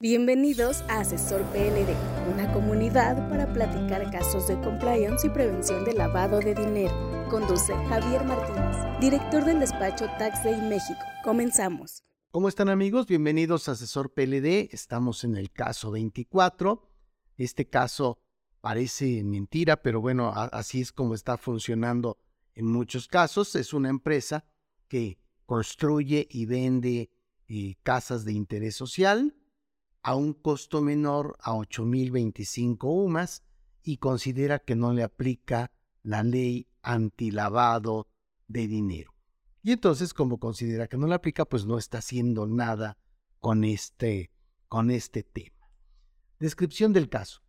Bienvenidos a Asesor PLD, una comunidad para platicar casos de compliance y prevención de lavado de dinero. Conduce Javier Martínez, director del despacho Tax Day México. Comenzamos. ¿Cómo están amigos? Bienvenidos a Asesor PLD. Estamos en el caso 24. Este caso parece mentira, pero bueno, así es como está funcionando en muchos casos. Es una empresa que construye y vende eh, casas de interés social a un costo menor a 8.025 UMAS y considera que no le aplica la ley antilavado de dinero. Y entonces, como considera que no le aplica, pues no está haciendo nada con este, con este tema. Descripción del caso.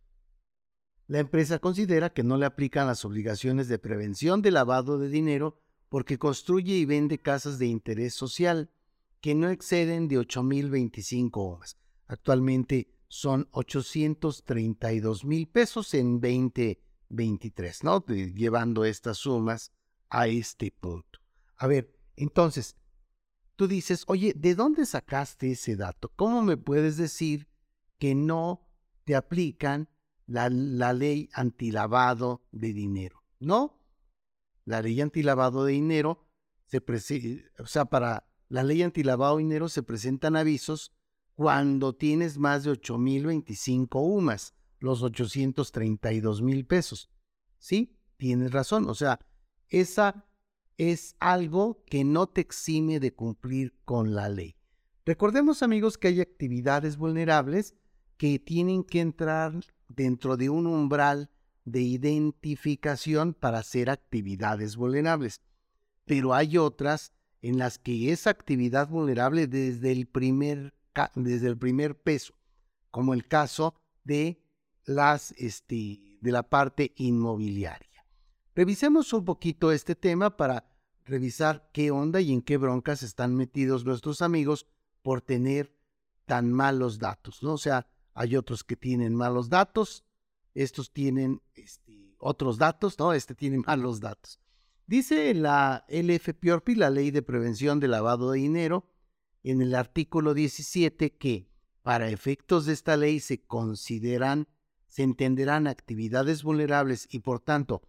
La empresa considera que no le aplican las obligaciones de prevención de lavado de dinero porque construye y vende casas de interés social que no exceden de 8.025 UMAS. Actualmente son 832 mil pesos en 2023, ¿no? Llevando estas sumas a este punto. A ver, entonces, tú dices, oye, ¿de dónde sacaste ese dato? ¿Cómo me puedes decir que no te aplican la, la ley antilavado de dinero? ¿No? La ley antilavado de dinero, se o sea, para la ley antilavado de dinero se presentan avisos cuando tienes más de 8.025 UMAS, los 832 mil pesos. Sí, tienes razón. O sea, esa es algo que no te exime de cumplir con la ley. Recordemos amigos que hay actividades vulnerables que tienen que entrar dentro de un umbral de identificación para hacer actividades vulnerables. Pero hay otras en las que esa actividad vulnerable desde el primer desde el primer peso, como el caso de las este, de la parte inmobiliaria. Revisemos un poquito este tema para revisar qué onda y en qué broncas están metidos nuestros amigos por tener tan malos datos, ¿no? O sea, hay otros que tienen malos datos, estos tienen este, otros datos, ¿no? Este tiene malos datos. Dice la LFPORPI, la Ley de Prevención de Lavado de Dinero, en el artículo 17 que para efectos de esta ley se consideran, se entenderán actividades vulnerables y por tanto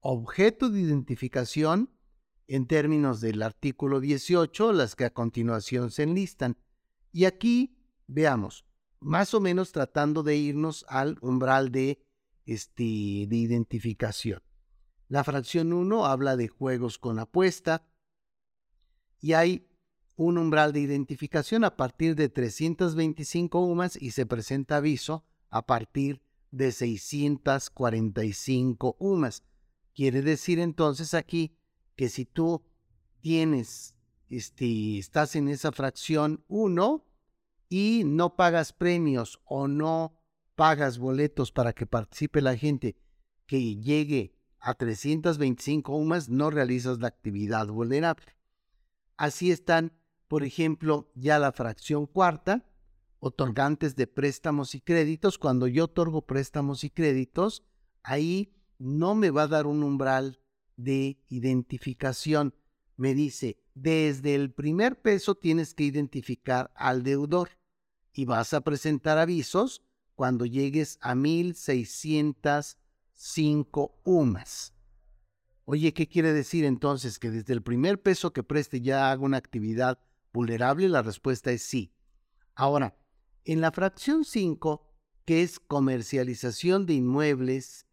objeto de identificación en términos del artículo 18, las que a continuación se enlistan. Y aquí veamos, más o menos tratando de irnos al umbral de, este, de identificación. La fracción 1 habla de juegos con apuesta y hay un umbral de identificación a partir de 325 UMAS y se presenta aviso a partir de 645 UMAS. Quiere decir entonces aquí que si tú tienes, este, estás en esa fracción 1 y no pagas premios o no pagas boletos para que participe la gente que llegue a 325 UMAS, no realizas la actividad vulnerable. Así están por ejemplo, ya la fracción cuarta, otorgantes de préstamos y créditos, cuando yo otorgo préstamos y créditos, ahí no me va a dar un umbral de identificación. Me dice, desde el primer peso tienes que identificar al deudor y vas a presentar avisos cuando llegues a 1605 UMAS. Oye, ¿qué quiere decir entonces? Que desde el primer peso que preste ya hago una actividad vulnerable? La respuesta es sí. Ahora, en la fracción 5, que es comercialización de inmuebles,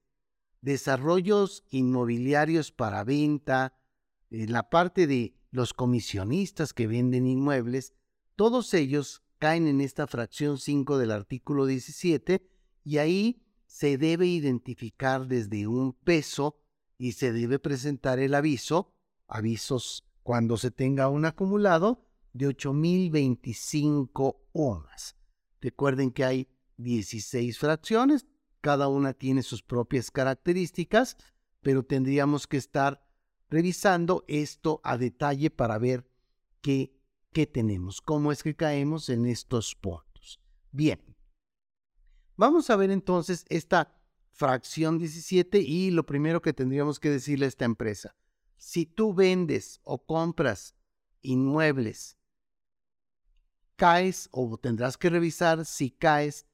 desarrollos inmobiliarios para venta, en la parte de los comisionistas que venden inmuebles, todos ellos caen en esta fracción 5 del artículo 17 y ahí se debe identificar desde un peso y se debe presentar el aviso, avisos cuando se tenga un acumulado, de 8.025 ohmas. Recuerden que hay 16 fracciones, cada una tiene sus propias características, pero tendríamos que estar revisando esto a detalle para ver qué, qué tenemos, cómo es que caemos en estos puntos. Bien, vamos a ver entonces esta fracción 17 y lo primero que tendríamos que decirle a esta empresa, si tú vendes o compras inmuebles caes o tendrás que revisar si caes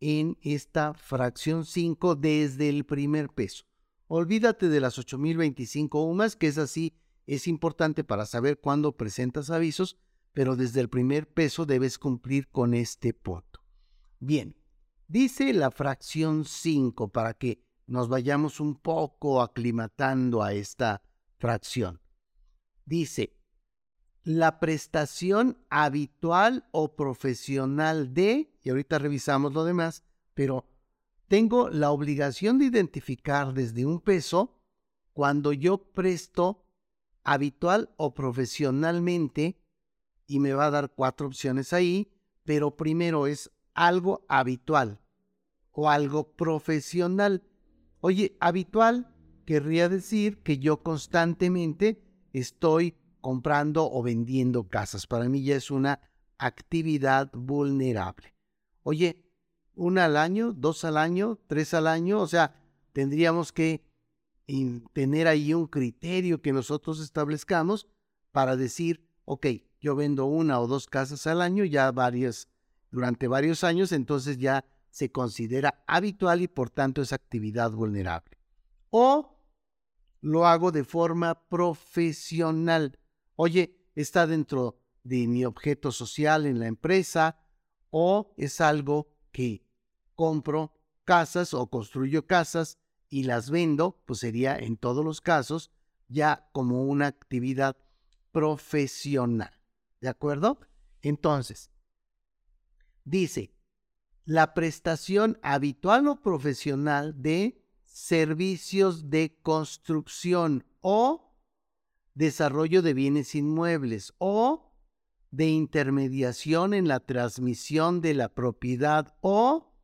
en esta fracción 5 desde el primer peso. Olvídate de las 8025 UMAS, que es así, es importante para saber cuándo presentas avisos, pero desde el primer peso debes cumplir con este punto. Bien, dice la fracción 5 para que nos vayamos un poco aclimatando a esta fracción. Dice, la prestación habitual o profesional de, y ahorita revisamos lo demás, pero tengo la obligación de identificar desde un peso cuando yo presto habitual o profesionalmente, y me va a dar cuatro opciones ahí, pero primero es algo habitual o algo profesional. Oye, habitual querría decir que yo constantemente estoy comprando o vendiendo casas. Para mí ya es una actividad vulnerable. Oye, una al año, dos al año, tres al año, o sea, tendríamos que tener ahí un criterio que nosotros establezcamos para decir, ok, yo vendo una o dos casas al año, ya varias, durante varios años, entonces ya se considera habitual y por tanto es actividad vulnerable. O lo hago de forma profesional. Oye, está dentro de mi objeto social en la empresa o es algo que compro casas o construyo casas y las vendo, pues sería en todos los casos ya como una actividad profesional. ¿De acuerdo? Entonces, dice, la prestación habitual o profesional de servicios de construcción o desarrollo de bienes inmuebles o de intermediación en la transmisión de la propiedad o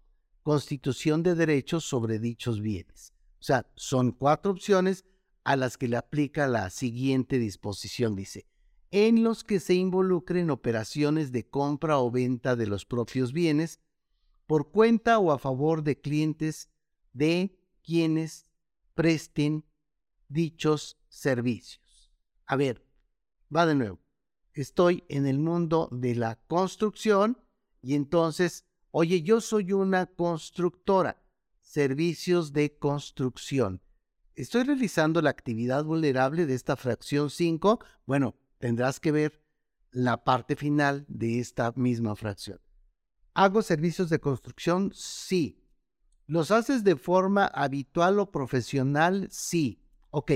constitución de derechos sobre dichos bienes. O sea, son cuatro opciones a las que le aplica la siguiente disposición. Dice, en los que se involucren operaciones de compra o venta de los propios bienes por cuenta o a favor de clientes de quienes presten dichos servicios. A ver, va de nuevo. Estoy en el mundo de la construcción y entonces, oye, yo soy una constructora, servicios de construcción. Estoy realizando la actividad vulnerable de esta fracción 5. Bueno, tendrás que ver la parte final de esta misma fracción. ¿Hago servicios de construcción? Sí. ¿Los haces de forma habitual o profesional? Sí. Ok.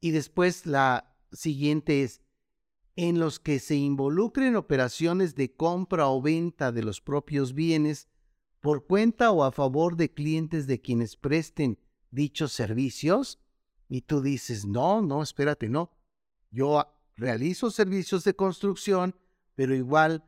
Y después la siguiente es, en los que se involucren operaciones de compra o venta de los propios bienes por cuenta o a favor de clientes de quienes presten dichos servicios. Y tú dices, no, no, espérate, no. Yo realizo servicios de construcción, pero igual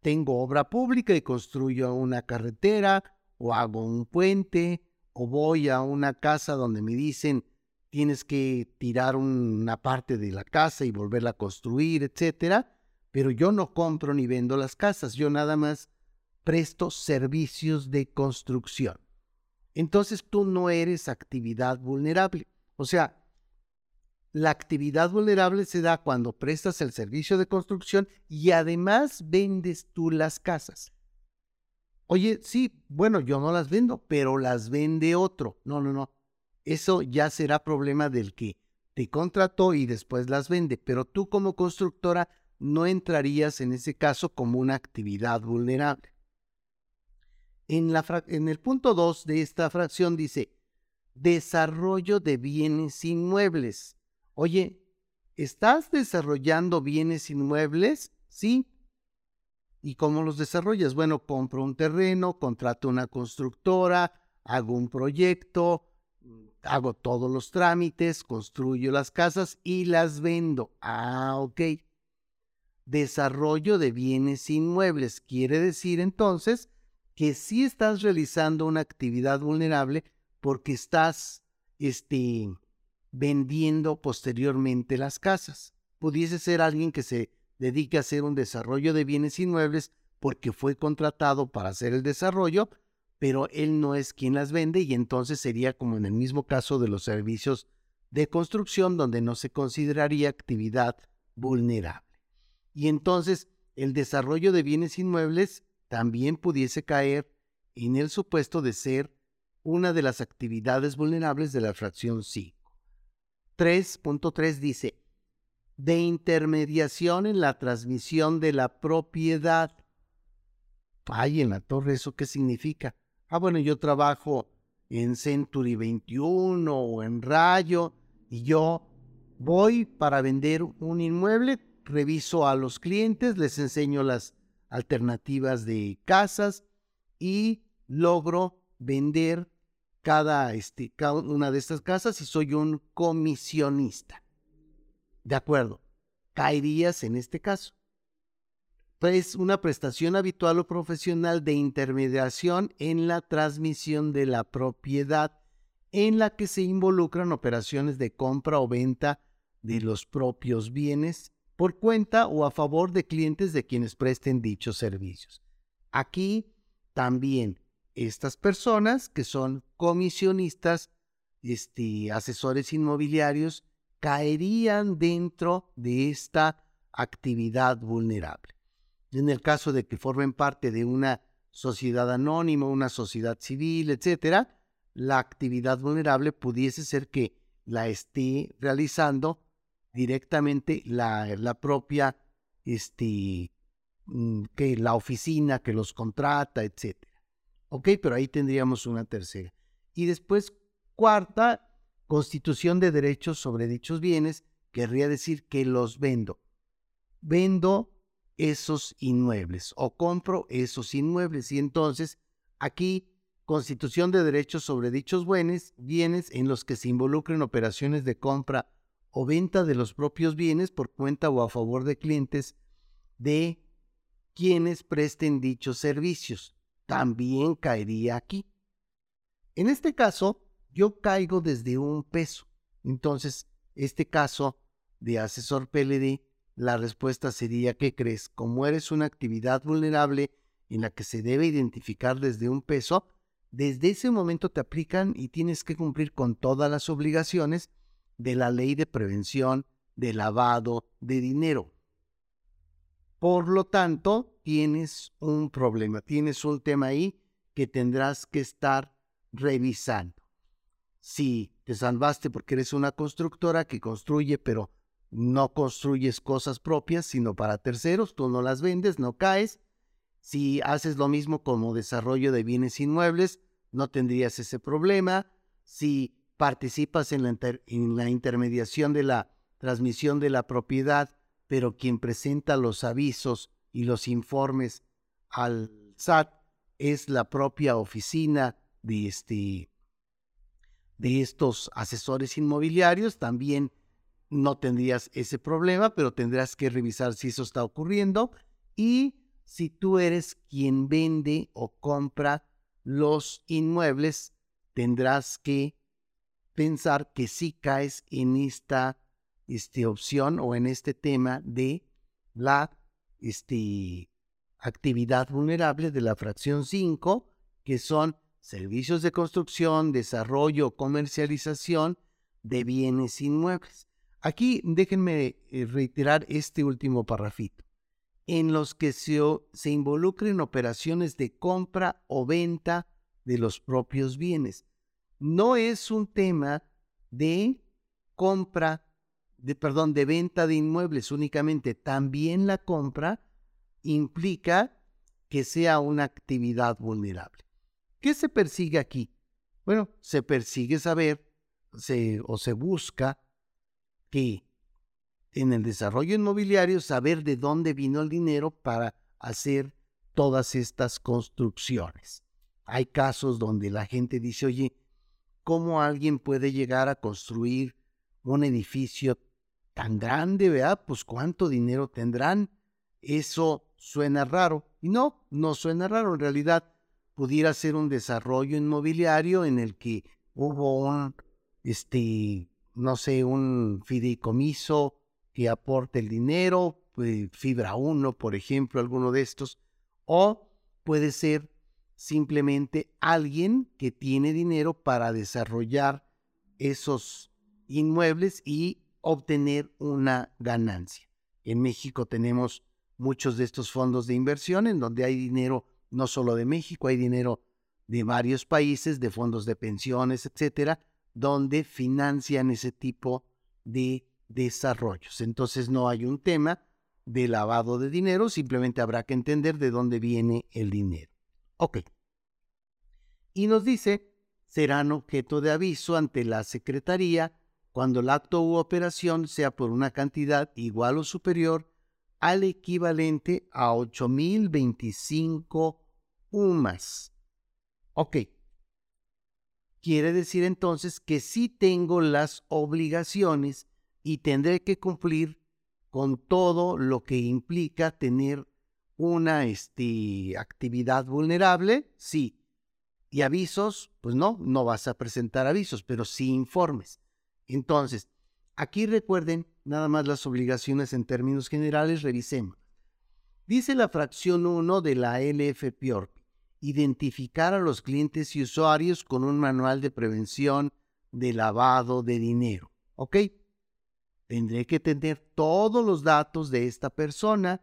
tengo obra pública y construyo una carretera o hago un puente o voy a una casa donde me dicen tienes que tirar una parte de la casa y volverla a construir, etcétera. Pero yo no compro ni vendo las casas, yo nada más presto servicios de construcción. Entonces tú no eres actividad vulnerable. O sea, la actividad vulnerable se da cuando prestas el servicio de construcción y además vendes tú las casas. Oye, sí, bueno, yo no las vendo, pero las vende otro. No, no, no eso ya será problema del que te contrató y después las vende, pero tú como constructora no entrarías en ese caso como una actividad vulnerable. En, el punto 2 de esta fracción dice, desarrollo de bienes inmuebles. Oye, ¿estás desarrollando bienes inmuebles? Sí. ¿Y cómo los desarrollas? Bueno, compro un terreno, contrato una constructora, hago un proyecto, hago todos los trámites, construyo las casas y las vendo. Ah, ok. Desarrollo de bienes inmuebles quiere decir entonces que sí estás realizando una actividad vulnerable porque estás este, vendiendo posteriormente las casas. Pudiese ser alguien que se dedique a hacer un desarrollo de bienes inmuebles porque fue contratado para hacer el desarrollo, pero él no es quien las vende y entonces sería como en el mismo caso de los servicios de construcción donde no se consideraría actividad vulnerable. Y entonces el desarrollo de bienes inmuebles también pudiese caer en el supuesto de ser una de las actividades vulnerables de la fracción 5. 3.3 dice, de intermediación en la transmisión de la propiedad. Ay, en la torre, ¿eso qué significa? Ah, bueno, yo trabajo en Century 21 o en Rayo y yo voy para vender un inmueble, reviso a los clientes, les enseño las alternativas de casas y logro vender cada, este, cada una de estas casas y soy un comisionista. De acuerdo, caerías en este caso. Pues una prestación habitual o profesional de intermediación en la transmisión de la propiedad en la que se involucran operaciones de compra o venta de los propios bienes por cuenta o a favor de clientes de quienes presten dichos servicios. Aquí también estas personas que son comisionistas, este, asesores inmobiliarios, caerían dentro de esta actividad vulnerable. En el caso de que formen parte de una sociedad anónima, una sociedad civil, etcétera, la actividad vulnerable pudiese ser que la esté realizando directamente la, la propia, este, mm, que la oficina que los contrata, etcétera. Ok, pero ahí tendríamos una tercera. Y después, cuarta, constitución de derechos sobre dichos bienes, querría decir que los vendo. Vendo esos inmuebles o compro esos inmuebles. Y entonces, aquí, constitución de derechos sobre dichos bienes, bienes en los que se involucren operaciones de compra o venta de los propios bienes por cuenta o a favor de clientes de quienes presten dichos servicios también caería aquí. En este caso, yo caigo desde un peso. Entonces, este caso de asesor PLD, la respuesta sería, ¿qué crees? Como eres una actividad vulnerable en la que se debe identificar desde un peso, desde ese momento te aplican y tienes que cumplir con todas las obligaciones de la ley de prevención de lavado de dinero. Por lo tanto, tienes un problema, tienes un tema ahí que tendrás que estar revisando. Si te salvaste porque eres una constructora que construye, pero no construyes cosas propias, sino para terceros, tú no las vendes, no caes. Si haces lo mismo como desarrollo de bienes inmuebles, no tendrías ese problema. Si participas en la, intermediación de la transmisión de la propiedad, pero quien presenta los avisos y los informes al SAT es la propia oficina de, este, de estos asesores inmobiliarios. También no tendrías ese problema, pero tendrás que revisar si eso está ocurriendo y si tú eres quien vende o compra los inmuebles, tendrás que pensar que sí caes en esta este, opción o en este tema de la este, actividad vulnerable de la fracción 5, que son servicios de construcción, desarrollo, comercialización de bienes inmuebles. Aquí déjenme eh, reiterar este último parrafito, en los que se, involucren operaciones de compra o venta de los propios bienes. No es un tema de compra de, perdón, de venta de inmuebles únicamente, también la compra implica que sea una actividad vulnerable. ¿Qué se persigue aquí? Bueno, se persigue saber o se busca que en el desarrollo inmobiliario saber de dónde vino el dinero para hacer todas estas construcciones. Hay casos donde la gente dice, oye, ¿cómo alguien puede llegar a construir un edificio tan grande, ¿verdad? Pues cuánto dinero tendrán. Eso suena raro. Y no, no suena raro. En realidad, pudiera ser un desarrollo inmobiliario en el que hubo un, este, no sé, un fideicomiso que aporte el dinero, pues, Fibra 1, por ejemplo, alguno de estos. O puede ser simplemente alguien que tiene dinero para desarrollar esos inmuebles y obtener una ganancia. En México tenemos muchos de estos fondos de inversión en donde hay dinero no solo de México, hay dinero de varios países, de fondos de pensiones, etcétera, donde financian ese tipo de desarrollos. Entonces no hay un tema de lavado de dinero, simplemente habrá que entender de dónde viene el dinero. Ok. Y nos dice, serán objeto de aviso ante la Secretaría cuando el acto u operación sea por una cantidad igual o superior al equivalente a 8.025 UMAS. Ok. Quiere decir entonces que sí tengo las obligaciones y tendré que cumplir con todo lo que implica tener una este, actividad vulnerable, sí. Y avisos, pues no, no vas a presentar avisos, pero sí informes. Entonces, aquí recuerden nada más las obligaciones en términos generales, revisemos. Dice la fracción 1 de la LFPORP, identificar a los clientes y usuarios con un manual de prevención de lavado de dinero. ¿Ok? Tendré que tener todos los datos de esta persona,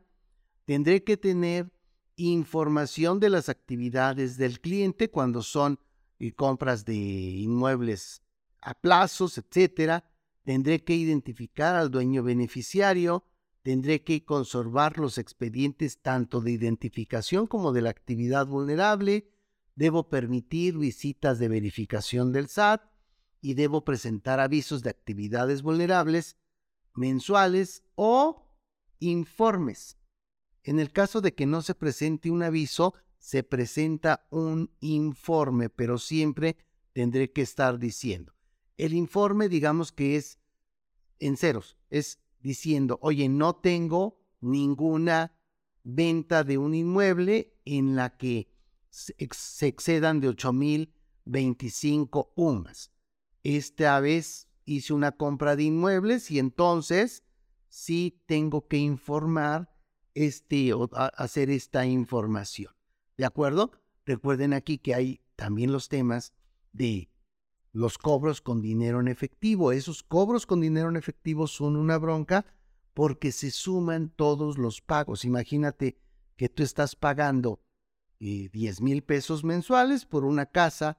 tendré que tener información de las actividades del cliente cuando son eh, compras de inmuebles a plazos, etcétera. Tendré que identificar al dueño beneficiario, tendré que conservar los expedientes tanto de identificación como de la actividad vulnerable, debo permitir visitas de verificación del SAT y debo presentar avisos de actividades vulnerables mensuales o informes. En el caso de que no se presente un aviso, se presenta un informe, pero siempre tendré que estar diciendo. El informe, digamos que es en ceros, es diciendo, oye, no tengo ninguna venta de un inmueble en la que se excedan de 8.025 UMAS. Esta vez hice una compra de inmuebles y entonces sí tengo que informar este o hacer esta información. ¿De acuerdo? Recuerden aquí que hay también los temas de los cobros con dinero en efectivo. Esos cobros con dinero en efectivo son una bronca porque se suman todos los pagos. Imagínate que tú estás pagando 10 eh, mil pesos mensuales por una casa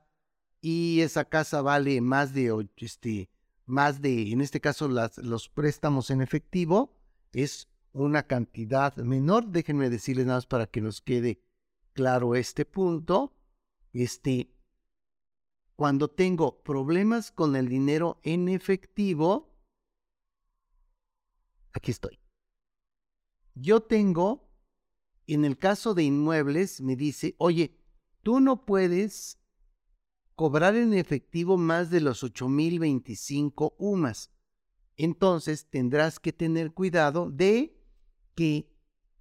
y esa casa vale más de este, más de, en este caso, los préstamos en efectivo, es una cantidad menor. Déjenme decirles nada más para que nos quede claro este punto. Este, cuando tengo problemas con el dinero en efectivo, aquí estoy. Yo tengo, en el caso de inmuebles, me dice, oye, tú no puedes cobrar en efectivo más de los 8.025 UMAS. Entonces tendrás que tener cuidado de que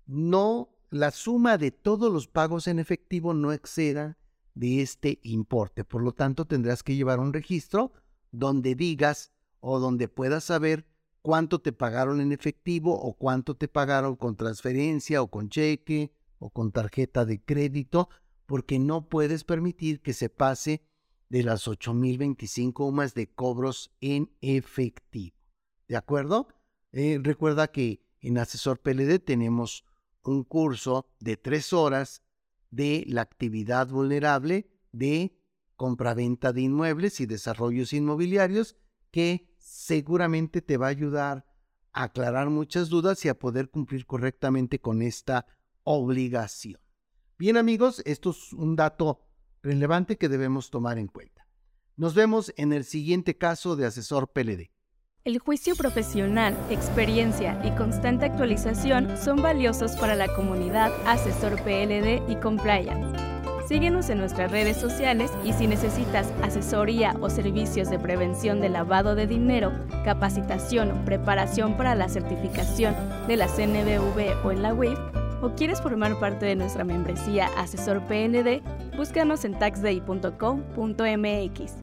no la suma de todos los pagos en efectivo no exceda de este importe. Por lo tanto, tendrás que llevar un registro donde digas o donde puedas saber cuánto te pagaron en efectivo o cuánto te pagaron con transferencia o con cheque o con tarjeta de crédito, porque no puedes permitir que se pase de las 8.025 UMAS de cobros en efectivo. ¿De acuerdo? Eh, recuerda que en Asesor PLD tenemos un curso de tres horas de la actividad vulnerable de compraventa de inmuebles y desarrollos inmobiliarios que seguramente te va a ayudar a aclarar muchas dudas y a poder cumplir correctamente con esta obligación. Bien amigos, esto es un dato relevante que debemos tomar en cuenta. Nos vemos en el siguiente caso de asesor PLD. El juicio profesional, experiencia y constante actualización son valiosos para la comunidad Asesor PLD y Compliance. Síguenos en nuestras redes sociales y si necesitas asesoría o servicios de prevención de lavado de dinero, capacitación o preparación para la certificación de la CNBV o en la WIF, o quieres formar parte de nuestra membresía Asesor PLD, búscanos en taxday.com.mx.